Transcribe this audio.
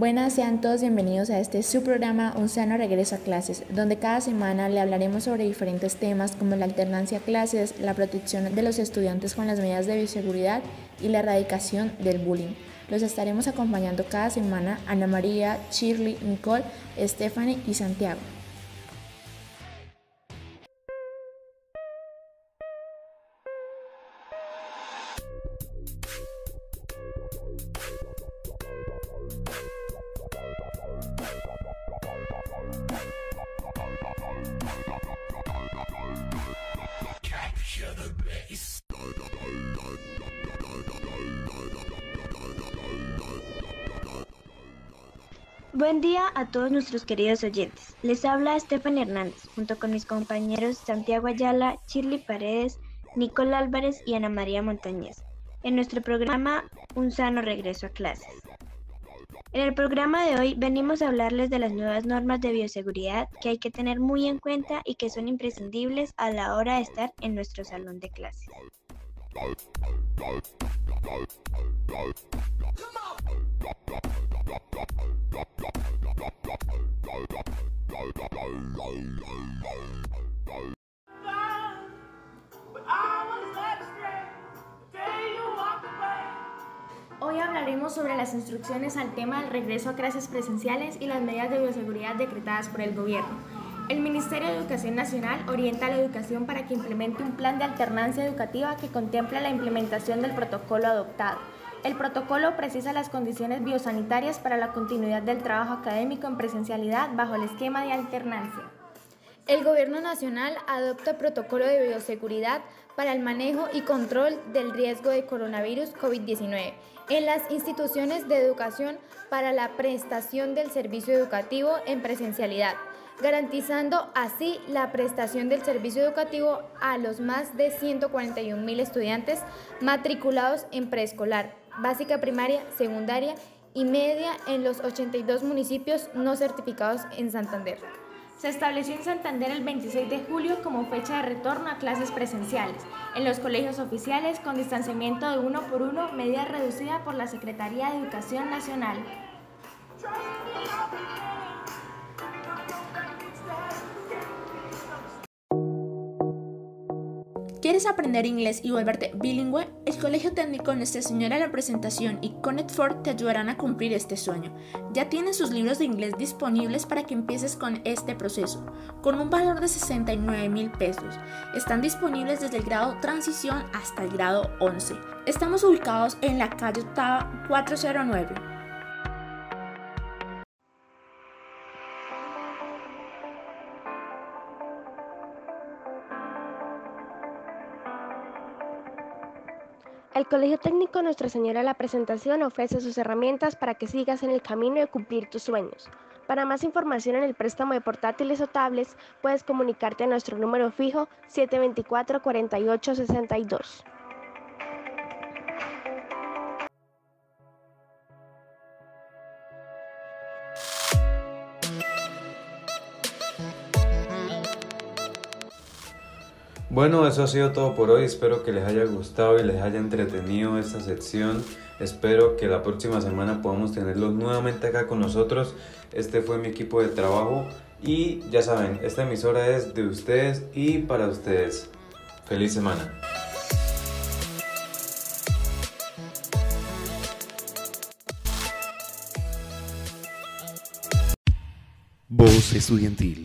Buenas, sean todos bienvenidos a este su programa Un sano regreso a clases, donde cada semana le hablaremos sobre diferentes temas como la alternancia a clases, la protección de los estudiantes con las medidas de bioseguridad y la erradicación del bullying. Los estaremos acompañando cada semana Ana María, Shirley, Nicole, Stephanie y Santiago. Buen día a todos nuestros queridos oyentes. Les habla Estefan Hernández, junto con mis compañeros Santiago Ayala, Shirley Paredes, Nicole Álvarez y Ana María Montañez, en nuestro programa Un sano regreso a clases. En el programa de hoy venimos a hablarles de las nuevas normas de bioseguridad que hay que tener muy en cuenta y que son imprescindibles a la hora de estar en nuestro salón de clases. Hablaremos sobre las instrucciones al tema del regreso a clases presenciales y las medidas de bioseguridad decretadas por el gobierno. El Ministerio de Educación Nacional orienta a la educación para que implemente un plan de alternancia educativa que contempla la implementación del protocolo adoptado. El protocolo precisa las condiciones biosanitarias para la continuidad del trabajo académico en presencialidad bajo el esquema de alternancia. El Gobierno Nacional adopta protocolo de bioseguridad para el manejo y control del riesgo de coronavirus COVID-19 en las instituciones de educación para la prestación del servicio educativo en presencialidad, garantizando así la prestación del servicio educativo a los más de 141 mil estudiantes matriculados en preescolar, básica primaria, secundaria y media en los 82 municipios no certificados en Santander. Se estableció en Santander el 26 de julio como fecha de retorno a clases presenciales en los colegios oficiales con distanciamiento de uno por uno, medida reducida por la Secretaría de Educación Nacional. ¿Quieres aprender inglés y volverte bilingüe? El Colegio Técnico Nuestra Señora de la Presentación y Connect Ford te ayudarán a cumplir este sueño. Ya tienen sus libros de inglés disponibles para que empieces con este proceso, con un valor de 69 mil pesos. Están disponibles desde el grado Transición hasta el grado 11. Estamos ubicados en la calle Octava 409. El Colegio Técnico Nuestra Señora de la Presentación ofrece sus herramientas para que sigas en el camino de cumplir tus sueños. Para más información en el préstamo de portátiles o tablets, puedes comunicarte a nuestro número fijo 724-4862. Bueno, eso ha sido todo por hoy. Espero que les haya gustado y les haya entretenido esta sección. Espero que la próxima semana podamos tenerlos nuevamente acá con nosotros. Este fue mi equipo de trabajo y ya saben, esta emisora es de ustedes y para ustedes. Feliz semana. Voz Estudiantil,